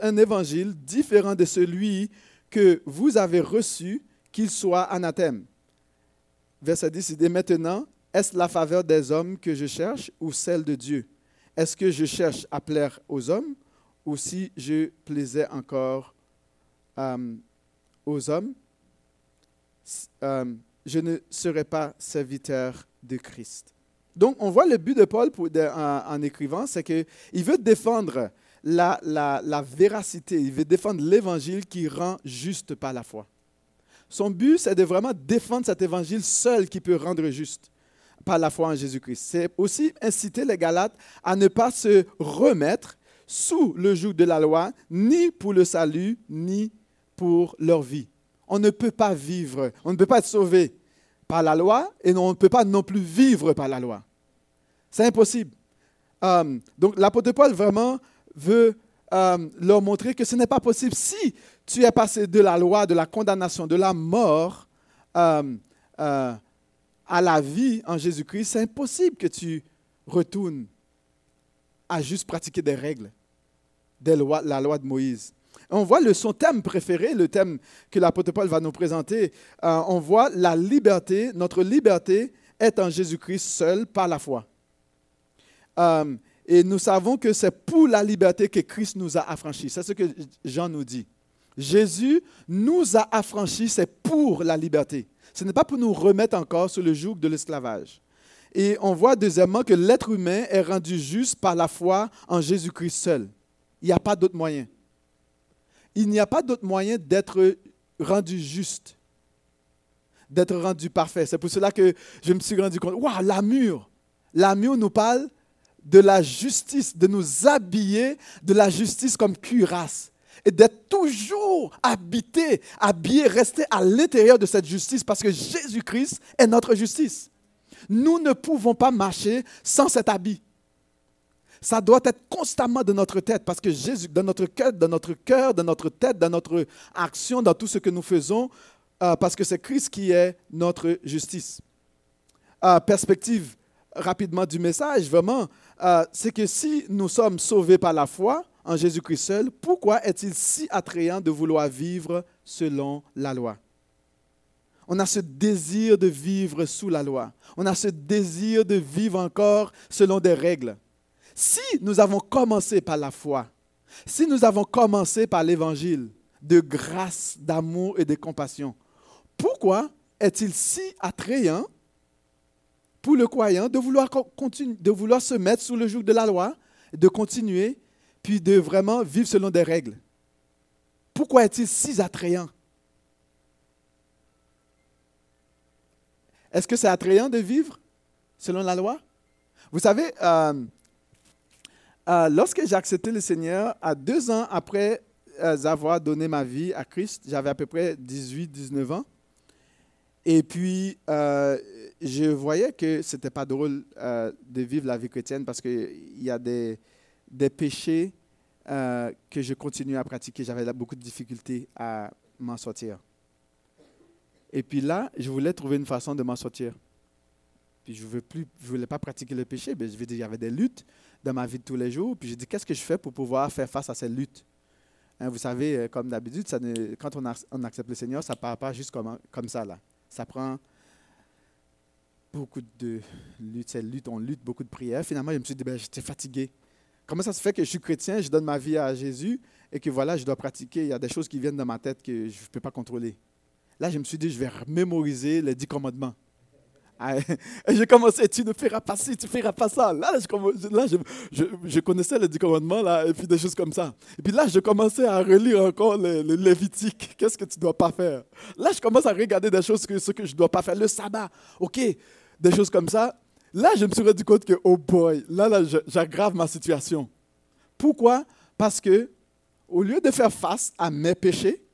un, évangile différent de celui que vous avez reçu, qu'il soit anathème. Verset 10, il maintenant, est-ce la faveur des hommes que je cherche ou celle de Dieu? Est-ce que je cherche à plaire aux hommes ou si je plaisais encore euh, aux hommes, euh, je ne serais pas serviteur de Christ. Donc, on voit le but de Paul en, écrivant, c'est qu'il veut défendre la, la, véracité, il veut défendre l'évangile qui rend juste par la foi. Son but, c'est de vraiment défendre cet évangile seul qui peut rendre juste par la foi en Jésus-Christ. C'est aussi inciter les Galates à ne pas se remettre sous le joug de la loi, ni pour le salut, ni pour leur vie. On ne peut pas vivre, on ne peut pas être sauvé par la loi et on ne peut pas non plus vivre par la loi. C'est impossible. Euh, donc l'apôtre Paul vraiment veut euh, leur montrer que ce n'est pas possible. Si tu es passé de la loi, de la condamnation, de la mort euh, à la vie en Jésus-Christ, c'est impossible que tu retournes à juste pratiquer des règles, des lois, la loi de Moïse. On voit le, son thème préféré, le thème que l'apôtre Paul va nous présenter. Euh, on voit la liberté, notre liberté est en Jésus-Christ seul par la foi. Et nous savons que c'est pour la liberté que Christ nous a affranchis. C'est ce que Jean nous dit. Jésus nous a affranchis, c'est pour la liberté. Ce n'est pas pour nous remettre encore sous le joug de l'esclavage. Et on voit deuxièmement que l'être humain est rendu juste par la foi en Jésus-Christ seul. Il n'y a pas d'autre moyen il n'y a pas d'autre moyen d'être rendu juste, d'être rendu parfait. C'est pour cela que je me suis rendu compte, waouh, l'amour. L'amour nous parle de la justice, de nous habiller de la justice comme cuirasse et d'être toujours habité, habillé, rester à l'intérieur de cette justice parce que Jésus-Christ est notre justice. Nous ne pouvons pas marcher sans cet habit ça doit être constamment de notre tête parce que Jésus, dans notre cœur, dans notre cœur, dans notre tête, dans notre action, dans tout ce que nous faisons, euh, parce que c'est Christ qui est notre justice. Euh, perspective rapidement du message, vraiment, euh, c'est que si nous sommes sauvés par la foi en Jésus-Christ seul, pourquoi est-il si attrayant de vouloir vivre selon la loi? On a ce désir de vivre sous la loi. On a ce désir de vivre encore selon des règles. Si nous avons commencé par la foi, si nous avons commencé par l'évangile de grâce, d'amour et de compassion, pourquoi est-il si attrayant pour le croyant de vouloir, continuer, de vouloir se mettre sous le joug de la loi, de continuer, puis de vraiment vivre selon des règles Pourquoi est-il si attrayant? Est-ce que c'est attrayant de vivre selon la loi? Vous savez, euh, euh, lorsque j'ai accepté le Seigneur, à deux ans après euh, avoir donné ma vie à Christ, j'avais à peu près 18-19 ans. Et puis, euh, je voyais que ce n'était pas drôle de vivre la vie chrétienne parce qu'il y a des, péchés que je continuais à pratiquer. J'avais beaucoup de difficultés à m'en sortir. Et puis là, je voulais trouver une façon de m'en sortir. Puis je ne voulais pas pratiquer le péché. mais je veux dire, il y avait des luttes dans ma vie de tous les jours. Puis j'ai dit, qu'est-ce que je fais pour pouvoir faire face à ces luttes? Hein, vous savez, euh, comme d'habitude, quand on, accepte le Seigneur, ça ne part pas juste comme, comme ça. Là. Ça prend beaucoup de luttes, c'est lutte, on lutte, beaucoup de prières. Finalement, je me suis dit, ben, j'étais fatigué. Comment ça se fait que je suis chrétien, je donne ma vie à Jésus et que voilà, je dois pratiquer. Il y a des choses qui viennent dans ma tête que je ne peux pas contrôler. Là, je me suis dit, je vais mémoriser les dix commandements. Ah, et j'ai commencé, tu ne feras pas ci, tu ne feras pas ça. Là, je, connaissais les dix commandements, là, et puis des choses comme ça. Et puis là, je commençais à relire encore le, Lévitique. Qu'est-ce que tu ne dois pas faire? Là, je commence à regarder des choses, que je ne dois pas faire. Le sabbat, OK, des choses comme ça. Là, je me suis rendu compte que, oh boy, là, là j'aggrave ma situation. Pourquoi? Parce que, au lieu de faire face à mes péchés,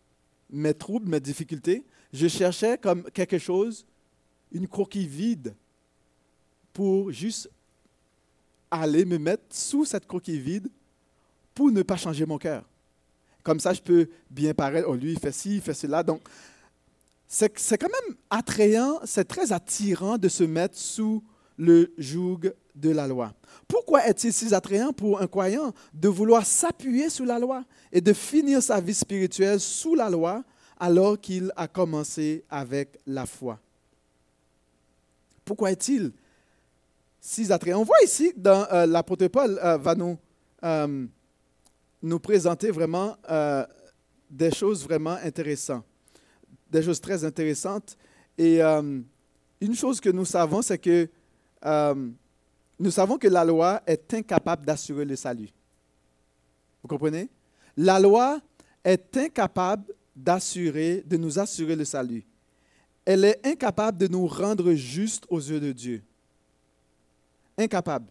mes troubles, mes difficultés, je cherchais comme quelque chose une coquille vide pour juste aller me mettre sous cette coquille vide pour ne pas changer mon cœur. Comme ça, je peux bien paraître, oh lui, il fait ci, il fait cela. Donc, c'est quand même attrayant, c'est très attirant de se mettre sous le joug de la loi. Pourquoi est-il si attrayant pour un croyant de vouloir s'appuyer sur la loi et de finir sa vie spirituelle sous la loi alors qu'il a commencé avec la foi? Pourquoi est-il si attrayant On voit ici, dans euh, l'apôtre Paul euh, va nous, euh, nous présenter vraiment des choses vraiment intéressantes, des choses très intéressantes. Et une chose que nous savons, c'est que nous savons que la loi est incapable d'assurer le salut. Vous comprenez? La loi est incapable d'assurer, de nous assurer le salut. Elle est incapable de nous rendre justes aux yeux de Dieu. Incapable.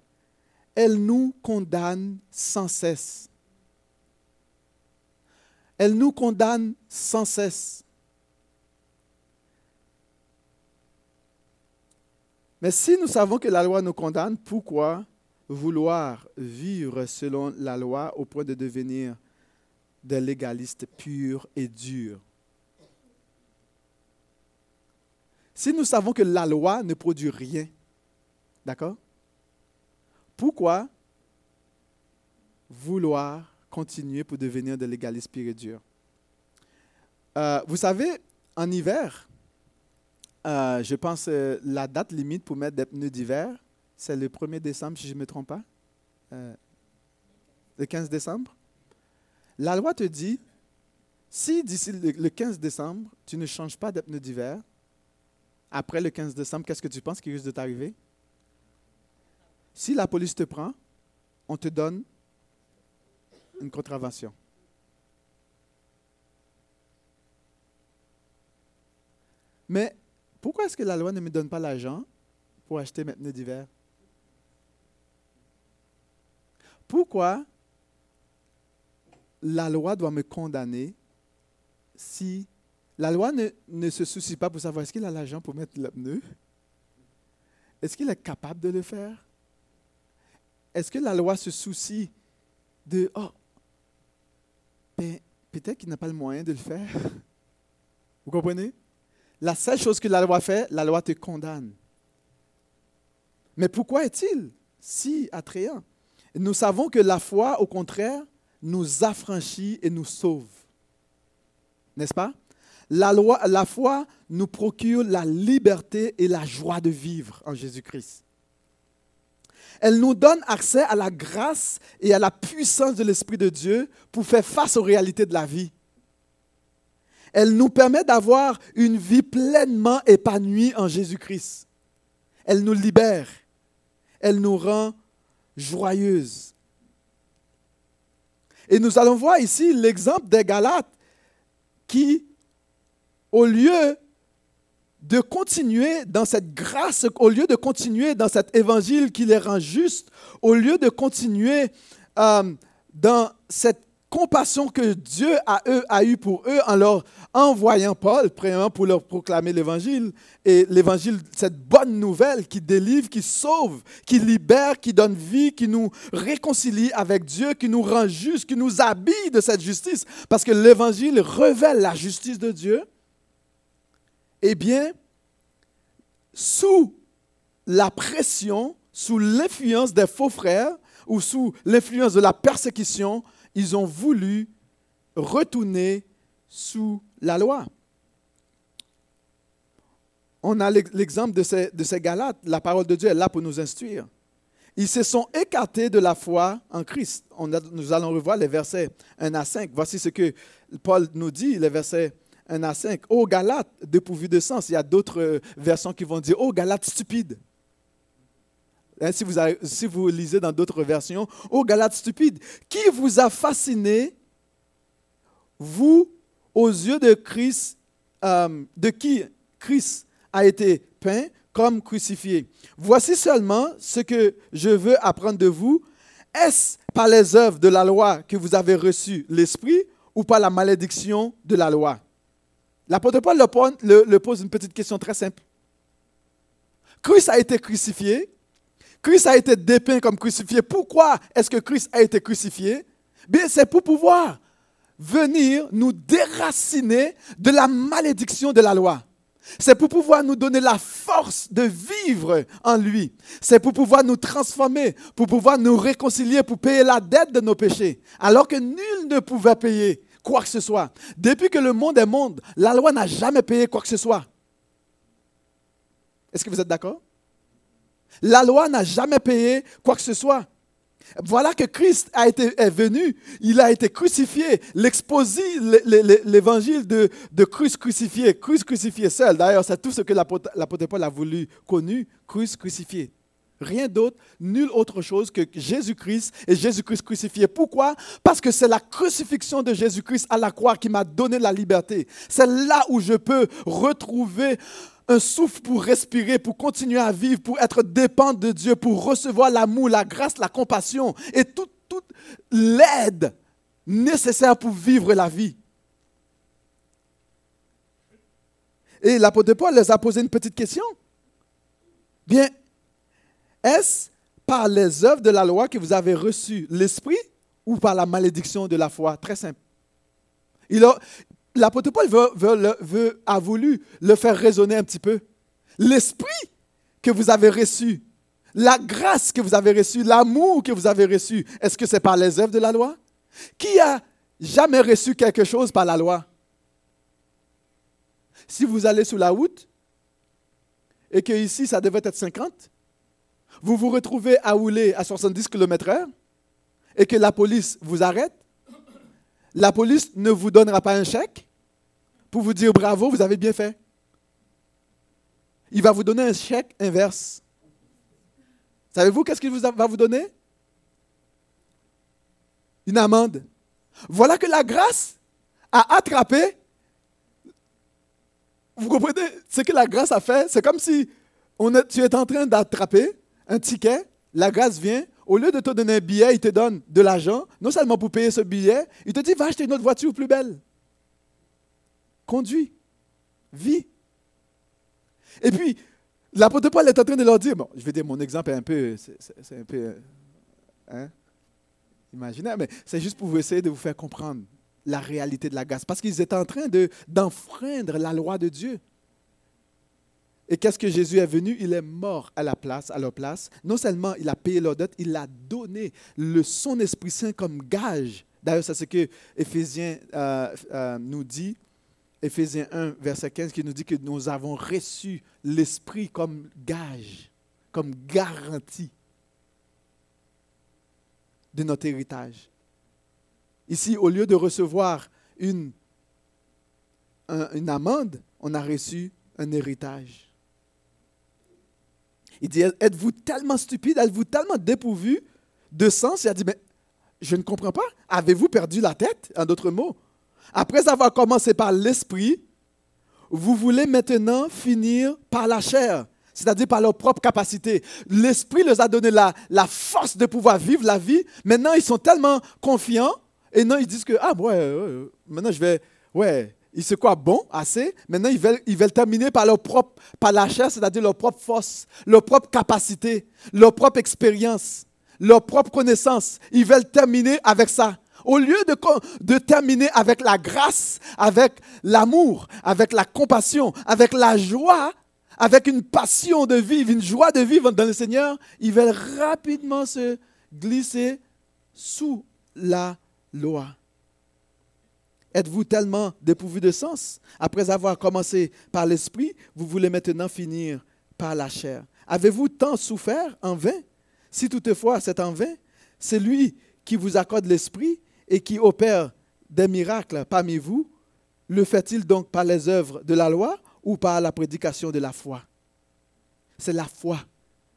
Elle nous condamne sans cesse. Elle nous condamne sans cesse. Mais si nous savons que la loi nous condamne, pourquoi vouloir vivre selon la loi au point de devenir des légalistes purs et durs? Si nous savons que la loi ne produit rien, d'accord? Pourquoi vouloir continuer pour devenir des légalistes purs et durs? Euh, Vous savez, en hiver, euh, je pense euh, la date limite pour mettre des pneus d'hiver, c'est le 1er décembre, si je ne me trompe pas. Euh, le 15 décembre. La loi te dit, si d'ici le 15 décembre, tu ne changes pas de pneus d'hiver, après le 15 décembre, qu'est-ce que tu penses qui risque de t'arriver? Si la police te prend, on te donne une contravention. Mais pourquoi est-ce que la loi ne me donne pas l'argent pour acheter mes pneus d'hiver? Pourquoi la loi doit me condamner si la loi ne, se soucie pas pour savoir est-ce qu'il a l'argent pour mettre le pneu? Est-ce qu'il est capable de le faire? Est-ce que la loi se soucie de, oh, ben, peut-être qu'il n'a pas le moyen de le faire? Vous comprenez? La seule chose que la loi fait, la loi te condamne. Mais pourquoi est-il si attrayant? Nous savons que la foi, au contraire, nous affranchit et nous sauve. N'est-ce pas? La, loi, la foi nous procure la liberté et la joie de vivre en Jésus-Christ. Elle nous donne accès à la grâce et à la puissance de l'Esprit de Dieu pour faire face aux réalités de la vie. Elle nous permet d'avoir une vie pleinement épanouie en Jésus-Christ. Elle nous libère. Elle nous rend joyeuses. Et nous allons voir ici l'exemple des Galates qui, au lieu de continuer dans cette grâce, au lieu de continuer dans cet évangile qui les rend justes, au lieu de continuer euh, dans cette compassion que Dieu a, eux, a eu pour eux en leur envoyant Paul, premièrement pour leur proclamer l'évangile. Et l'évangile, cette bonne nouvelle qui délivre, qui sauve, qui libère, qui donne vie, qui nous réconcilie avec Dieu, qui nous rend justes, qui nous habille de cette justice. Parce que l'évangile révèle la justice de Dieu. Eh bien, sous la pression, sous l'influence des faux frères ou sous l'influence de la persécution, ils ont voulu retourner sous la loi. On a l'exemple de ces, de ces Galates. La parole de Dieu est là pour nous instruire. Ils se sont écartés de la foi en Christ. Nous allons revoir les versets 1 à 5. Voici ce que Paul nous dit, les versets 1 à 5. Ô Galates, dépourvu de sens. Il y a d'autres euh, versions qui vont dire Ô Galates stupides. Hein, si, vous si, vous lisez dans d'autres versions, Ô Galates stupides, qui vous a fasciné, vous, aux yeux de Christ, euh, de qui Christ a été peint comme crucifié? Voici seulement ce que je veux apprendre de vous. Est-ce par les œuvres de la loi que vous avez reçu l'Esprit ou par la malédiction de la loi? L'apôtre Paul le pose une petite question très simple. Christ a été crucifié. Christ a été dépeint comme crucifié. Pourquoi est-ce que Christ a été crucifié? Bien, c'est pour pouvoir venir nous déraciner de la malédiction de la loi. C'est pour pouvoir nous donner la force de vivre en lui. C'est pour pouvoir nous transformer, pour pouvoir nous réconcilier, pour payer la dette de nos péchés. Alors que nul ne pouvait payer quoi que ce soit. Depuis que le monde est monde, la loi n'a jamais payé quoi que ce soit. Est-ce que vous êtes d'accord? La loi n'a jamais payé quoi que ce soit. Voilà que Christ a été, est venu, il a été crucifié, l'exposé, l'évangile de, de Christ crucifié, Christ crucifié seul. D'ailleurs, c'est tout ce que l'apôtre Paul a voulu connu, Christ crucifié. Rien d'autre, nulle autre chose que Jésus-Christ et Jésus-Christ crucifié. Pourquoi? Parce que c'est la crucifixion de Jésus-Christ à la croix qui m'a donné la liberté. C'est là où je peux retrouver un souffle pour respirer, pour continuer à vivre, pour être dépendant de Dieu, pour recevoir l'amour, la grâce, la compassion et toute, l'aide nécessaire pour vivre la vie. Et l'apôtre Paul les a posé une petite question. Bien, est-ce par les œuvres de la loi que vous avez reçu l'esprit ou par la malédiction de la foi? Très simple. L'apôtre Paul a voulu le faire raisonner un petit peu. L'esprit que vous avez reçu, la grâce que vous avez reçue, l'amour que vous avez reçu, est-ce que c'est par les œuvres de la loi? Qui a jamais reçu quelque chose par la loi? Si vous allez sous la route et que ici ça devait être 50, vous vous retrouvez à rouler à 70 km/h et que la police vous arrête, la police ne vous donnera pas un chèque pour vous dire bravo, vous avez bien fait. Il va vous donner un chèque inverse. Savez-vous qu'est-ce qu'il va vous donner? Une amende. Voilà que la grâce a attrapé. Vous comprenez Ce que la grâce a fait, c'est comme si on tu es en train d'attraper un ticket, la grâce vient, au lieu de te donner un billet, il te donne de l'argent, non seulement pour payer ce billet, il te dit va acheter une autre voiture plus belle. Conduis, vis. Et puis, l'apôtre Paul est en train de leur dire, bon, je vais dire mon exemple un peu, c'est un peu, hein, imaginaire, mais c'est juste pour essayer de vous faire comprendre la réalité de la grâce, parce qu'ils étaient en train d'enfreindre la loi de Dieu. Et qu'est-ce que Jésus est venu? Il est mort à la place, à leur place. Non seulement il a payé leur dette, il a donné le, son Esprit Saint comme gage. D'ailleurs, c'est ce que Éphésiens euh, euh, nous dit. Éphésiens 1, verset 15, qui nous dit que nous avons reçu l'Esprit comme gage, comme garantie de notre héritage. Ici, au lieu de recevoir une, une amende, on a reçu un héritage. Il dit, êtes-vous tellement stupide, êtes-vous tellement dépourvu de sens? Il a dit, mais je ne comprends pas. Avez-vous perdu la tête, en d'autres mots? Après avoir commencé par l'esprit, vous voulez maintenant finir par la chair, c'est-à-dire par leur propre capacité. L'esprit leur a donné la, force de pouvoir vivre la vie. Maintenant, ils sont tellement confiants et non, ils disent que, ah, ouais, maintenant je vais, ouais, ils se croient bons, assez. Maintenant, ils veulent, ils terminer par leur propre, par la chair, c'est-à-dire leur propre force, leur propre capacité, leur propre expérience, leur propre connaissance. Ils veulent terminer avec ça. Au lieu de terminer avec la grâce, avec l'amour, avec la compassion, avec la joie, avec une passion de vivre, une joie de vivre dans le Seigneur, ils veulent rapidement se glisser sous la loi. Êtes-vous tellement dépourvu de sens? Après avoir commencé par l'esprit, vous voulez maintenant finir par la chair. Avez-vous tant souffert en vain? Si toutefois c'est en vain, c'est lui qui vous accorde l'esprit et qui opère des miracles parmi vous. Le fait-il donc par les œuvres de la loi ou par la prédication de la foi? C'est la foi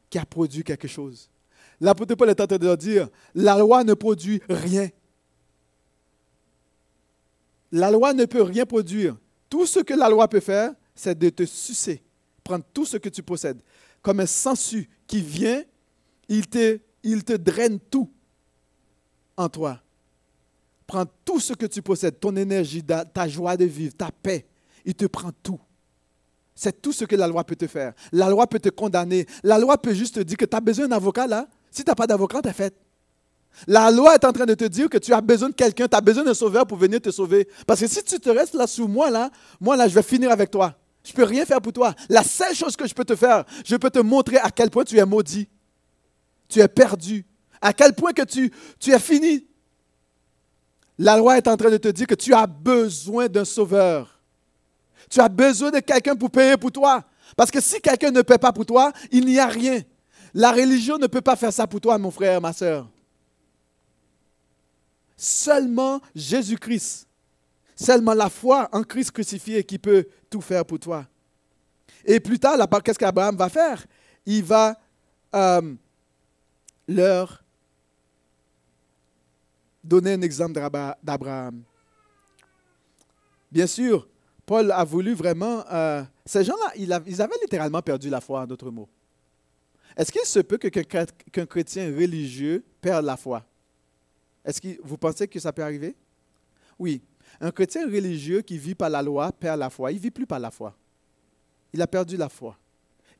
qui a produit quelque chose. L'apôtre Paul est en train de dire, la loi ne produit rien. La loi ne peut rien produire. Tout ce que la loi peut faire, c'est de te sucer, prendre tout ce que tu possèdes. Comme un sensu qui vient, il te, draine tout en toi. Prends tout ce que tu possèdes, ton énergie, ta joie de vivre, ta paix. Il te prend tout. C'est tout ce que la loi peut te faire. La loi peut te condamner. La loi peut juste te dire que tu as besoin d'un avocat là. Si tu n'as pas d'avocat, tu es fait. La loi est en train de te dire que tu as besoin de quelqu'un, tu as besoin d'un sauveur pour venir te sauver. Parce que si tu te restes là sous moi, là, moi, là, je vais finir avec toi. Je ne peux rien faire pour toi. La seule chose que je peux te faire, je peux te montrer à quel point tu es maudit. Tu es perdu. À quel point que tu, tu es fini. La loi est en train de te dire que tu as besoin d'un sauveur. Tu as besoin de quelqu'un pour payer pour toi. Parce que si quelqu'un ne paie pas pour toi, il n'y a rien. La religion ne peut pas faire ça pour toi, mon frère, ma soeur. Seulement Jésus-Christ, seulement la foi en Christ crucifié qui peut tout faire pour toi. Et plus tard, qu'est-ce qu'Abraham va faire? Il va euh, leur donner un exemple d'Abraham. Bien sûr, Paul a voulu vraiment... Euh, ces gens-là, ils avaient littéralement perdu la foi, en d'autres mots. Est-ce qu'il se peut qu'un chrétien religieux perde la foi? Est-ce que vous pensez que ça peut arriver? Oui. Un chrétien religieux qui vit par la loi perd la foi. Il ne vit plus par la foi. Il a perdu la foi.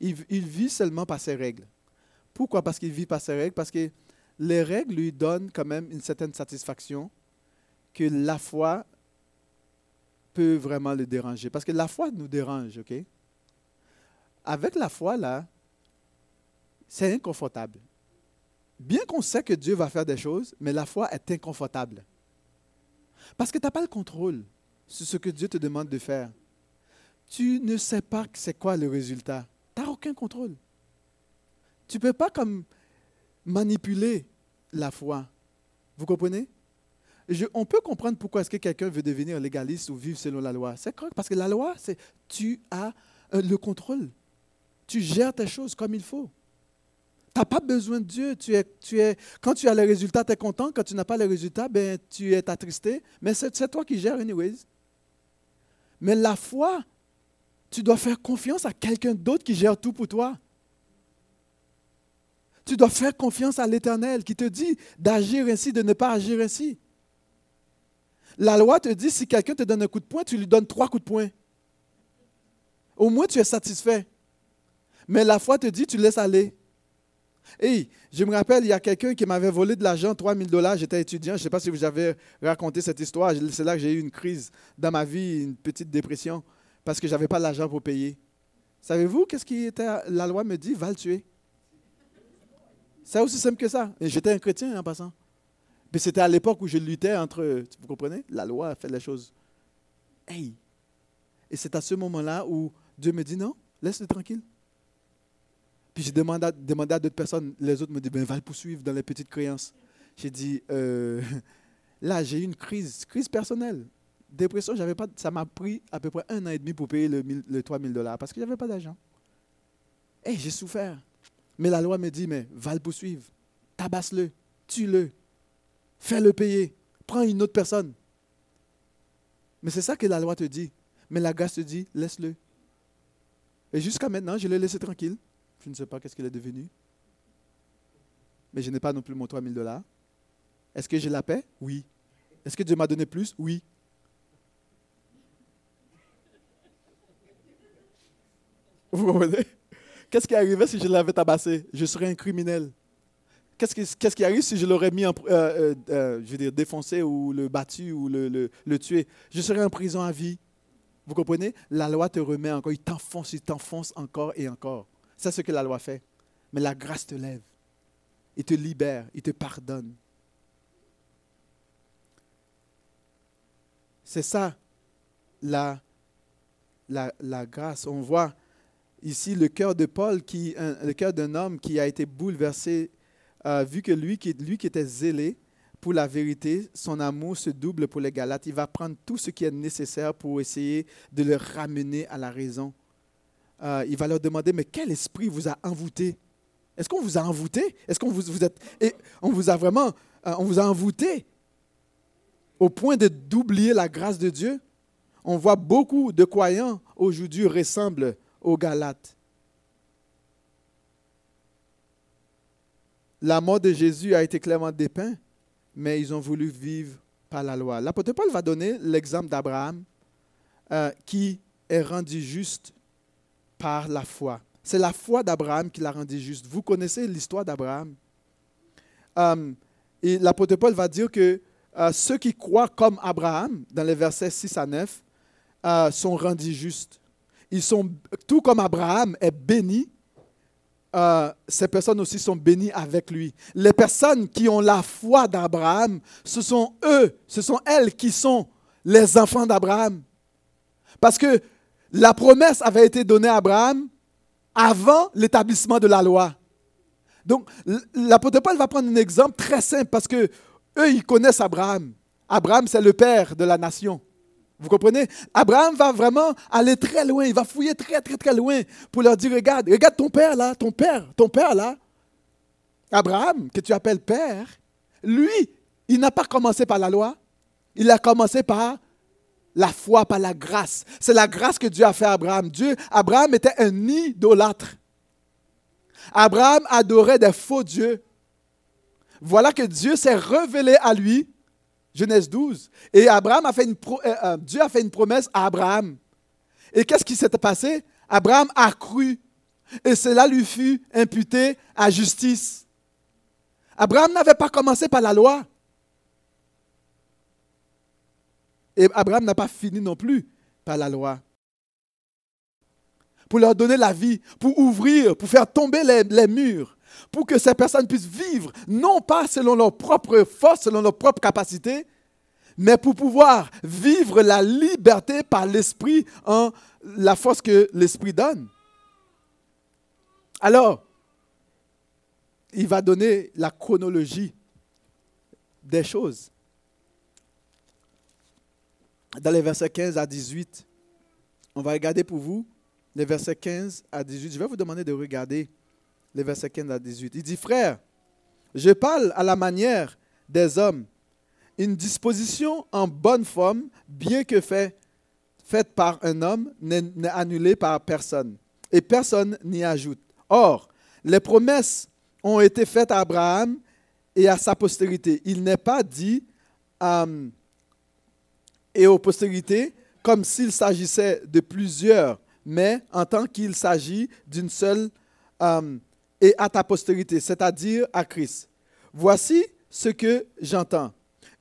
Il, vit seulement par ses règles. Pourquoi? Parce qu'il vit par ses règles. Parce que les règles lui donnent quand même une certaine satisfaction que la foi peut vraiment le déranger. Parce que la foi nous dérange, OK? Avec la foi, là, c'est inconfortable. Bien qu'on sait que Dieu va faire des choses, mais la foi est inconfortable. Parce que tu n'as pas le contrôle sur ce que Dieu te demande de faire. Tu ne sais pas c'est quoi le résultat. Tu n'as aucun contrôle. Tu ne peux pas comme manipuler la foi. Vous comprenez? On peut comprendre pourquoi est-ce que quelqu'un veut devenir légaliste ou vivre selon la loi. C'est correct parce que la loi, c'est tu as euh, le contrôle. Tu gères tes choses comme il faut. Tu n'as pas besoin de Dieu. Tu es, tu quand tu as les résultats, tu es content. Quand tu n'as pas les résultats, ben, tu es attristé. Mais c'est toi qui gères, anyways. Mais la foi, tu dois faire confiance à quelqu'un d'autre qui gère tout pour toi. Tu dois faire confiance à l'Éternel qui te dit d'agir ainsi, de ne pas agir ainsi. La loi te dit, si quelqu'un te donne un coup de poing, tu lui donnes trois coups de poing. Au moins, tu es satisfait. Mais la foi te dit, tu laisses aller. Et je me rappelle, il y a quelqu'un qui m'avait volé de l'argent, 3000 dollars. J'étais étudiant. Je ne sais pas si vous avez raconté cette histoire. C'est là que j'ai eu une crise dans ma vie, une petite dépression, parce que je n'avais pas l'argent pour payer. Savez-vous qu'est-ce qui était. La loi me dit? Va le tuer. C'est aussi simple que ça. J'étais un chrétien en passant. Puis c'était à l'époque où je luttais entre. Vous comprenez? La loi fait les choses. Hey! Et c'est à ce moment-là où Dieu me dit non, laisse-le tranquille. Puis j'ai demandé, à d'autres personnes, les autres me disent, ben, va le poursuivre dans les petites créances. J'ai dit, euh, là, j'ai eu une crise, crise personnelle. Dépression, j'avais pas, ça m'a pris à peu près un an et demi pour payer le, le 3000 dollars parce que je n'avais pas d'argent. Et j'ai souffert. Mais la loi me dit, mais va le poursuivre, tabasse-le, tue-le, fais-le payer, prends une autre personne. Mais c'est ça que la loi te dit. Mais la grâce te dit, laisse-le. Et jusqu'à maintenant, je l'ai laissé tranquille. Je ne sais pas qu'est-ce qu'il est devenu. Mais je n'ai pas non plus mon 3000 dollars. Est-ce que j'ai la paix? Oui. Est-ce que Dieu m'a donné plus? Oui. Vous comprenez? Qu'est-ce qui arrivait si je l'avais tabassé? Je serais un criminel. Qu'est-ce qui, qu'est-ce qui arrive si je l'aurais mis en, euh, euh, euh, je veux dire, défoncé ou le battu ou le, le, le tué? Je serais en prison à vie. Vous comprenez? La loi te remet encore, il t'enfonce, il t'enfonce encore et encore. C'est ce que la loi fait. Mais la grâce te lève. Il te libère, il te pardonne. C'est ça, la, la, grâce. On voit ici le cœur de Paul, qui, le cœur d'un homme qui a été bouleversé, euh, vu que lui qui, lui qui était zélé pour la vérité, son amour se double pour les Galates. Il va prendre tout ce qui est nécessaire pour essayer de le ramener à la raison. Euh, il va leur demander, mais quel esprit vous a envoûté? Est-ce qu'on vous a envoûté? Est-ce qu'on vous, êtes, et on vous a vraiment, euh, on vous a envoûté au point d'oublier la grâce de Dieu? On voit beaucoup de croyants aujourd'hui ressemblent aux Galates. La mort de Jésus a été clairement dépeinte, mais ils ont voulu vivre par la loi. L'apôtre Paul va donner l'exemple d'Abraham euh, qui est rendu juste par la foi. C'est la foi d'Abraham qui l'a rendu juste. Vous connaissez l'histoire d'Abraham? Euh, et l'apôtre Paul va dire que euh, ceux qui croient comme Abraham, dans les versets 6 à 9, euh, sont rendus justes. ils sont, tout comme Abraham est béni, ces personnes aussi sont bénies avec lui. Les personnes qui ont la foi d'Abraham, ce sont eux, ce sont elles qui sont les enfants d'Abraham. Parce que la promesse avait été donnée à Abraham avant l'établissement de la loi. Donc, l'apôtre Paul va prendre un exemple très simple parce que eux, ils connaissent Abraham. Abraham, c'est le père de la nation. Vous comprenez? Abraham va vraiment aller très loin, il va fouiller très, très, très loin pour leur dire, regarde, regarde ton père là, ton père, ton père là. Abraham, que tu appelles père, lui, il n'a pas commencé par la loi, il a commencé par la foi, par la grâce. C'est la grâce que Dieu a fait à Abraham. Dieu, Abraham était un idolâtre. Abraham adorait des faux dieux. Voilà que Dieu s'est révélé à lui, Genèse 12. Et Abraham a fait une euh, euh, Dieu a fait une promesse à Abraham. Et qu'est-ce qui s'est passé? Abraham a cru. Et cela lui fut imputé à justice. Abraham n'avait pas commencé par la loi. Et Abraham n'a pas fini non plus par la loi. Pour leur donner la vie, pour ouvrir, pour faire tomber les, murs, pour que ces personnes puissent vivre, non pas selon leur propre force, selon leur propre capacité, mais pour pouvoir vivre la liberté par l'Esprit la force que l'Esprit donne. Alors, il va donner la chronologie des choses dans les versets 15 à 18. On va regarder pour vous les versets 15 à 18. Je vais vous demander de regarder les versets 15 à 18. Il dit, frère, je parle à la manière des hommes. Une disposition en bonne forme, bien que fait, faite par un homme, n'est annulée par personne. Et personne n'y ajoute. Or, les promesses ont été faites à Abraham et à sa postérité. Il n'est pas dit... Euh, et aux postérités comme s'il s'agissait de plusieurs, mais en tant qu'il s'agit d'une seule euh, et à ta postérité, c'est-à-dire à Christ. Voici ce que j'entends.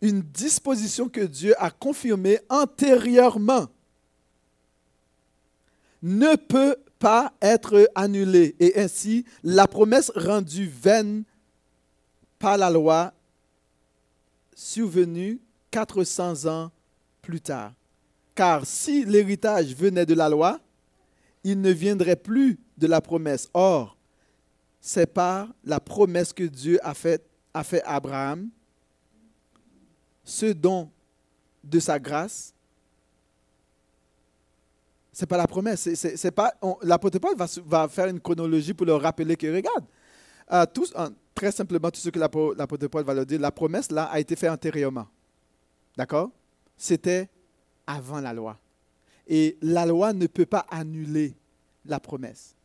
Une disposition que Dieu a confirmée antérieurement ne peut pas être annulée et ainsi la promesse rendue vaine par la loi survenue 400 ans plus tard. Car si l'héritage venait de la loi, il ne viendrait plus de la promesse. Or, c'est par la promesse que Dieu a fait, a fait à Abraham, ce don de sa grâce. C'est pas la promesse. C'est, pas, l'apôtre Paul va, va, faire une chronologie pour leur rappeler que, regarde, euh, tous, très simplement, tout ce que l'apôtre Paul va leur dire, la promesse là a été faite antérieurement. D'accord? C'était avant la loi. Et la loi ne peut pas annuler la promesse.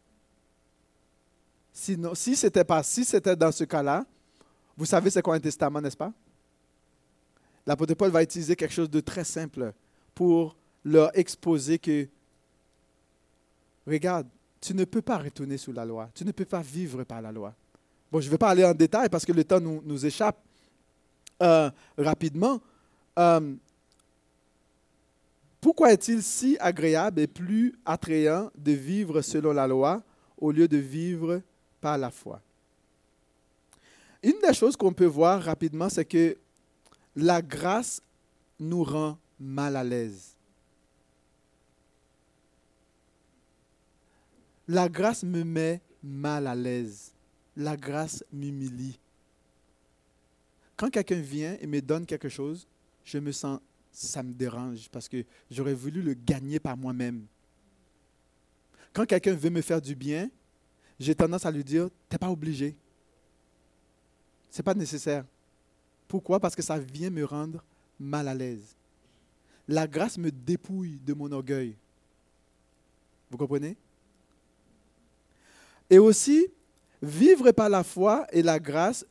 Si c'était pas, si c'était dans ce cas-là, vous savez c'est quoi un testament, n'est-ce pas? L'apôtre Paul va utiliser quelque chose de très simple pour leur exposer que, regarde, tu ne peux pas retourner sous la loi, tu ne peux pas vivre par la loi. Bon, je ne vais pas aller en détail parce que le temps nous, échappe euh, rapidement. Euh, pourquoi est-il si agréable et plus attrayant de vivre selon la loi au lieu de vivre par la foi? Une des choses qu'on peut voir rapidement, c'est que la grâce nous rend mal à l'aise. La grâce me met mal à l'aise. La grâce m'humilie. Quand quelqu'un vient et me donne quelque chose, je me sens ça me dérange parce que j'aurais voulu le gagner par moi-même. Quand quelqu'un veut me faire du bien, j'ai tendance à lui dire, tu n'es pas obligé. Ce n'est pas nécessaire. Pourquoi? Parce que ça vient me rendre mal à l'aise. La grâce me dépouille de mon orgueil. Vous comprenez? Et aussi, vivre par la foi et la grâce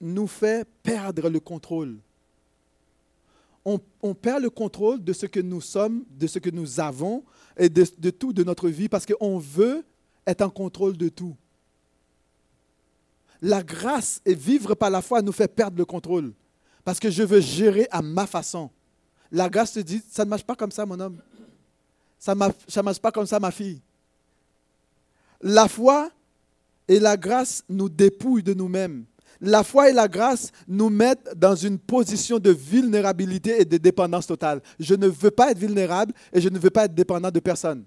nous fait perdre le contrôle on, perd le contrôle de ce que nous sommes, de ce que nous avons et de, tout de notre vie parce qu'on veut être en contrôle de tout. La grâce et vivre par la foi nous fait perdre le contrôle parce que je veux gérer à ma façon. La grâce te dit, ça ne marche pas comme ça, mon homme. Ça ne marche pas comme ça, ma fille. La foi et la grâce nous dépouillent de nous-mêmes. La foi et la grâce nous mettent dans une position de vulnérabilité et de dépendance totale. Je ne veux pas être vulnérable et je ne veux pas être dépendant de personne.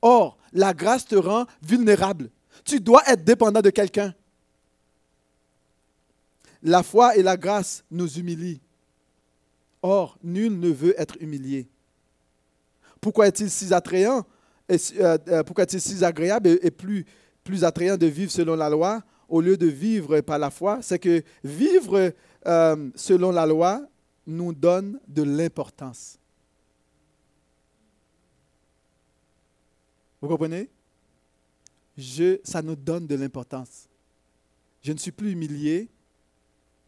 Or, la grâce te rend vulnérable. Tu dois être dépendant de quelqu'un. La foi et la grâce nous humilient. Or, nul ne veut être humilié. Pourquoi est-il si attrayant et, euh, euh, Pourquoi est-il si agréable et, plus, plus attrayant de vivre selon la loi au lieu de vivre par la foi C'est que vivre euh, selon la loi nous donne de l'importance. Vous comprenez? Je, Ça nous donne de l'importance. Je ne suis plus humilié.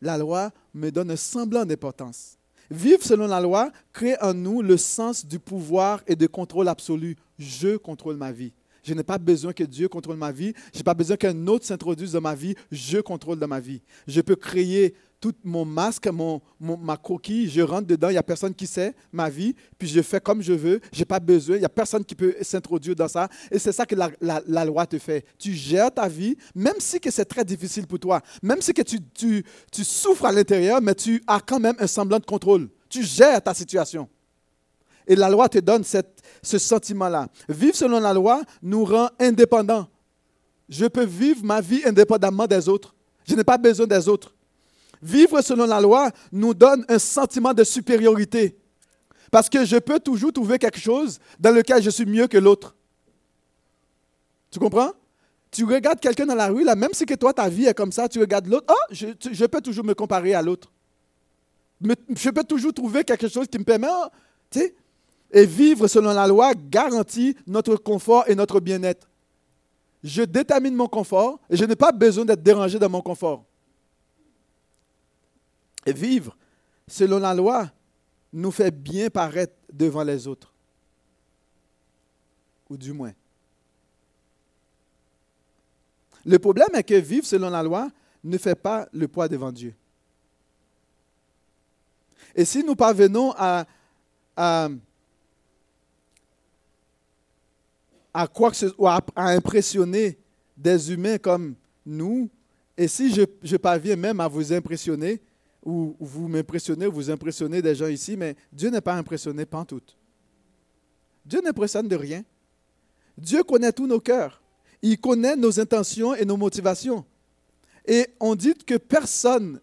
La loi me donne un semblant d'importance. Vivre selon la loi crée en nous le sens du pouvoir et de contrôle absolu. Je contrôle ma vie. Je n'ai pas besoin que Dieu contrôle ma vie. Je n'ai pas besoin qu'un autre s'introduise dans ma vie. Je contrôle dans ma vie. Je peux créer tout mon masque, mon, ma coquille, je rentre dedans, il n'y a personne qui sait ma vie, puis je fais comme je veux, je n'ai pas besoin, il n'y a personne qui peut s'introduire dans ça. Et c'est ça que la, loi te fait. Tu gères ta vie, même si c'est très difficile pour toi, même si que tu souffres à l'intérieur, mais tu as quand même un semblant de contrôle. Tu gères ta situation. Et la loi te donne ce sentiment-là. Vivre selon la loi nous rend indépendants. Je peux vivre ma vie indépendamment des autres. Je n'ai pas besoin des autres. Vivre selon la loi nous donne un sentiment de supériorité. Parce que je peux toujours trouver quelque chose dans lequel je suis mieux que l'autre. Tu comprends? Tu regardes quelqu'un dans la rue, là, même si que toi, ta vie est comme ça, tu regardes l'autre, oh, je, peux toujours me comparer à l'autre. Je peux toujours trouver quelque chose qui me permet, oh, et vivre selon la loi garantit notre confort et notre bien-être. Je détermine mon confort et je n'ai pas besoin d'être dérangé dans mon confort. Et vivre selon la loi nous fait bien paraître devant les autres. Ou du moins. Le problème est que vivre selon la loi ne fait pas le poids devant Dieu. Et si nous parvenons à, à, quoi que ce, à, à impressionner des humains comme nous, et si je, je parviens même à vous impressionner, ou vous m'impressionnez, ou vous impressionnez des gens ici, mais Dieu n'est pas impressionné tout. Dieu n'impressionne de rien. Dieu connaît tous nos cœurs. Il connaît nos intentions et nos motivations. Et on dit que personne,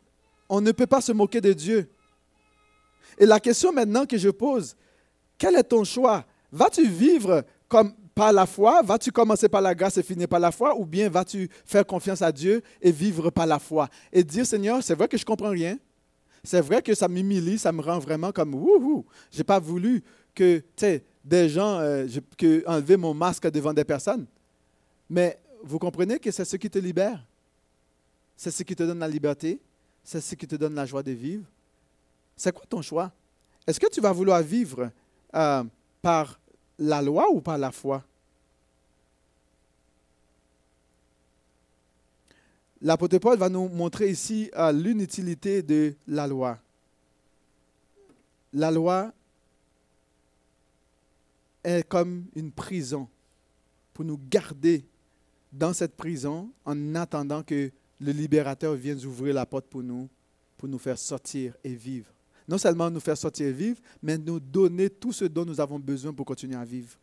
on ne peut pas se moquer de Dieu. Et la question maintenant que je pose, quel est ton choix? Vas-tu vivre comme par la foi Vas-tu commencer par la grâce et finir par la foi Ou bien vas-tu faire confiance à Dieu et vivre par la foi? Et dire, Seigneur, c'est vrai que je ne comprends rien, c'est vrai que ça m'humilie, ça me rend vraiment comme wouhou. Je n'ai pas voulu que, tu sais, des gens, euh, que enlever mon masque devant des personnes. Mais vous comprenez que c'est ce qui te libère? C'est ce qui te donne la liberté? C'est ce qui te donne la joie de vivre? C'est quoi ton choix? Est-ce que tu vas vouloir vivre euh, par la loi ou par la foi? L'apôtre Paul va nous montrer ici euh, l'inutilité de la loi. La loi est comme une prison pour nous garder dans cette prison en attendant que le libérateur vienne ouvrir la porte pour nous, pour nous faire sortir et vivre. Non seulement nous faire sortir vivre, mais nous donner tout ce dont nous avons besoin pour continuer à vivre.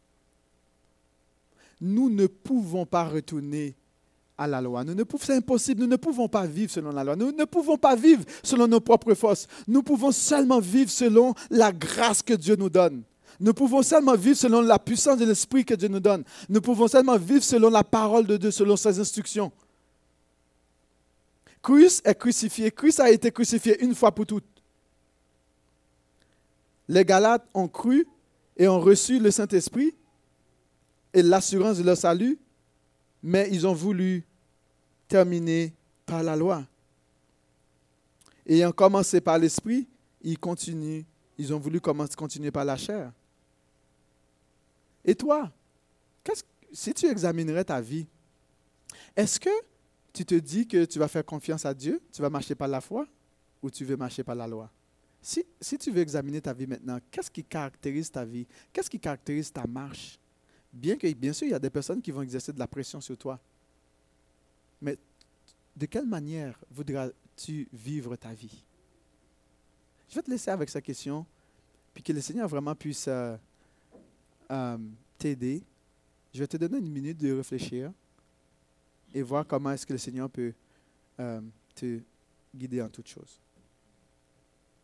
Nous ne pouvons pas retourner à la loi. C'est impossible, nous ne pouvons pas vivre selon la loi. Nous ne pouvons pas vivre selon nos propres forces. Nous pouvons seulement vivre selon la grâce que Dieu nous donne. Nous pouvons seulement vivre selon la puissance de l'Esprit que Dieu nous donne. Nous pouvons seulement vivre selon la parole de Dieu, selon ses instructions. Christ est crucifié. Christ a été crucifié une fois pour toutes. Les Galates ont cru et ont reçu le Saint-Esprit et l'assurance de leur salut mais ils ont voulu terminer par la loi. Ayant commencé par l'esprit, ils continuent, ils ont voulu continuer par la chair. Et toi, si tu examinerais ta vie, est-ce que tu te dis que tu vas faire confiance à Dieu, tu vas marcher par la foi, ou tu veux marcher par la loi? Si, tu veux examiner ta vie maintenant, qu'est-ce qui caractérise ta vie? Qu'est-ce qui caractérise ta marche? Bien que, bien sûr, il y a des personnes qui vont exercer de la pression sur toi. Mais de quelle manière voudras-tu vivre ta vie? Je vais te laisser avec cette question, puis que le Seigneur vraiment puisse euh, euh, t'aider. Je vais te donner une minute de réfléchir et voir comment est-ce que le Seigneur peut euh, te guider en toutes choses.